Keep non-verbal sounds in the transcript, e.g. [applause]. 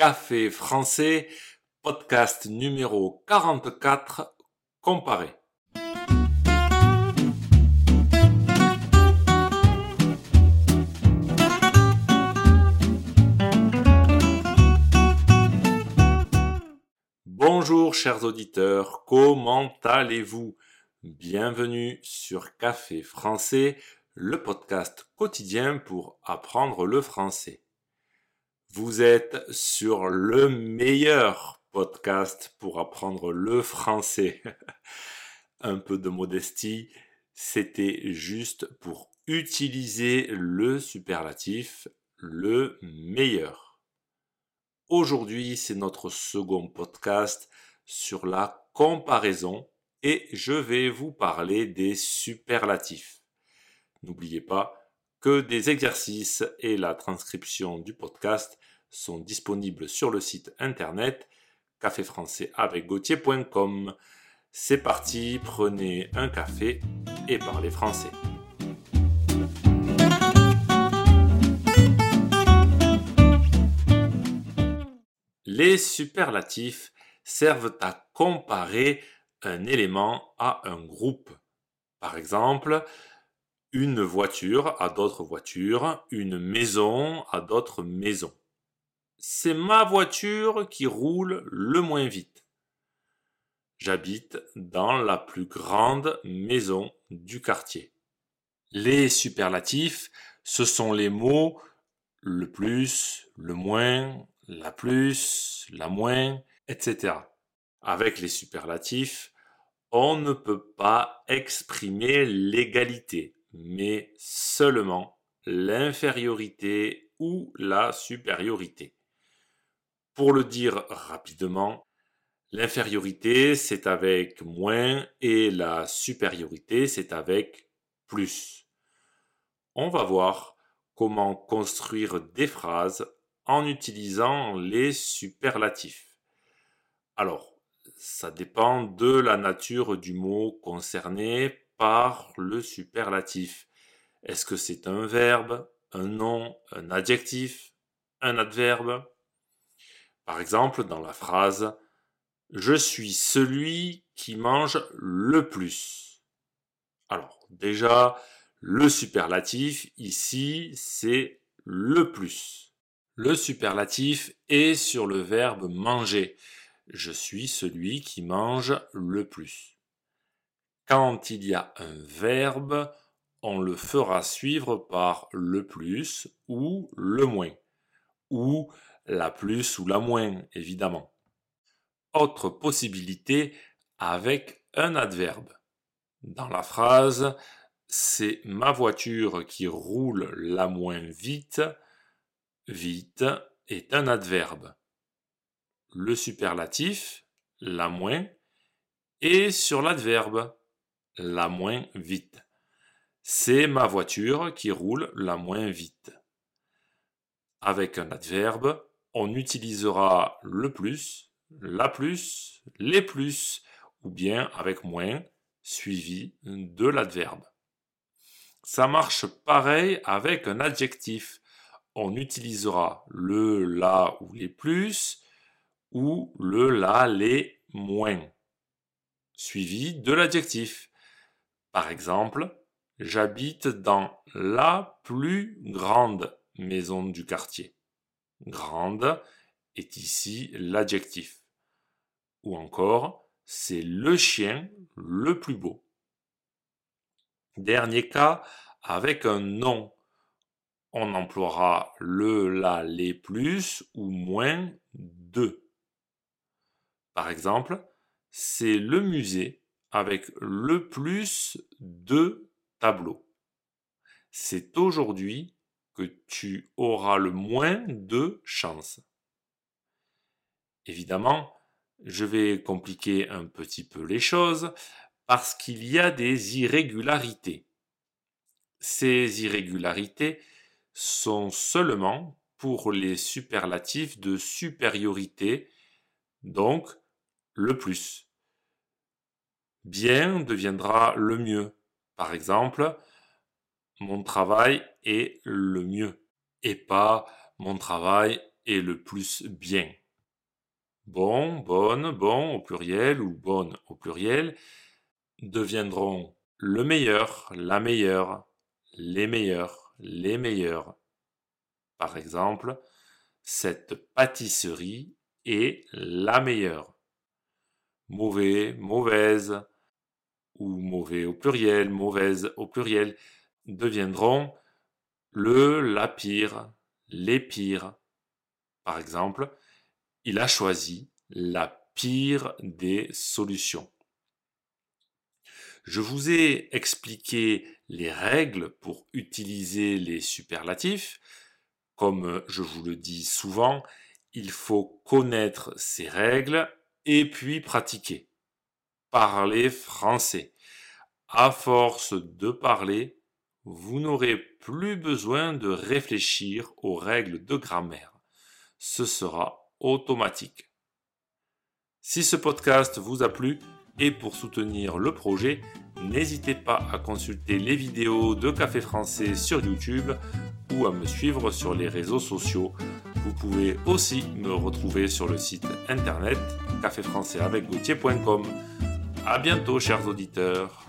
Café français, podcast numéro 44, comparé. Bonjour chers auditeurs, comment allez-vous? Bienvenue sur Café français, le podcast quotidien pour apprendre le français. Vous êtes sur le meilleur podcast pour apprendre le français. [laughs] Un peu de modestie, c'était juste pour utiliser le superlatif le meilleur. Aujourd'hui, c'est notre second podcast sur la comparaison et je vais vous parler des superlatifs. N'oubliez pas, que des exercices et la transcription du podcast sont disponibles sur le site internet caféfrançais avec C'est parti, prenez un café et parlez français. Les superlatifs servent à comparer un élément à un groupe. Par exemple, une voiture à d'autres voitures, une maison à d'autres maisons. C'est ma voiture qui roule le moins vite. J'habite dans la plus grande maison du quartier. Les superlatifs, ce sont les mots le plus, le moins, la plus, la moins, etc. Avec les superlatifs, on ne peut pas exprimer l'égalité mais seulement l'infériorité ou la supériorité. Pour le dire rapidement, l'infériorité c'est avec moins et la supériorité c'est avec plus. On va voir comment construire des phrases en utilisant les superlatifs. Alors, ça dépend de la nature du mot concerné par le superlatif. Est-ce que c'est un verbe, un nom, un adjectif, un adverbe? Par exemple, dans la phrase Je suis celui qui mange le plus. Alors, déjà, le superlatif, ici, c'est le plus. Le superlatif est sur le verbe manger. Je suis celui qui mange le plus. Quand il y a un verbe, on le fera suivre par le plus ou le moins, ou la plus ou la moins, évidemment. Autre possibilité avec un adverbe. Dans la phrase, c'est ma voiture qui roule la moins vite. Vite est un adverbe. Le superlatif, la moins, est sur l'adverbe la moins vite. C'est ma voiture qui roule la moins vite. Avec un adverbe, on utilisera le plus, la plus, les plus, ou bien avec moins, suivi de l'adverbe. Ça marche pareil avec un adjectif. On utilisera le, la ou les plus, ou le, la, les moins, suivi de l'adjectif. Par exemple, j'habite dans la plus grande maison du quartier. Grande est ici l'adjectif. Ou encore, c'est le chien le plus beau. Dernier cas, avec un nom. On emploiera le, la, les plus ou moins de. Par exemple, c'est le musée avec le plus de tableaux. C'est aujourd'hui que tu auras le moins de chance. Évidemment, je vais compliquer un petit peu les choses parce qu'il y a des irrégularités. Ces irrégularités sont seulement pour les superlatifs de supériorité, donc le plus bien deviendra le mieux. Par exemple, mon travail est le mieux et pas mon travail et le plus bien. Bon, bonne, bon au pluriel ou bonne au pluriel deviendront le meilleur, la meilleure, les meilleurs, les meilleurs. Par exemple, cette pâtisserie est la meilleure. Mauvais, mauvaise, ou mauvais au pluriel, mauvaise au pluriel, deviendront le, la pire, les pires. Par exemple, il a choisi la pire des solutions. Je vous ai expliqué les règles pour utiliser les superlatifs. Comme je vous le dis souvent, il faut connaître ces règles et puis pratiquer. Parler français. À force de parler, vous n'aurez plus besoin de réfléchir aux règles de grammaire. Ce sera automatique. Si ce podcast vous a plu et pour soutenir le projet, n'hésitez pas à consulter les vidéos de Café Français sur YouTube ou à me suivre sur les réseaux sociaux. Vous pouvez aussi me retrouver sur le site internet caféfrançais avec À bientôt, chers auditeurs.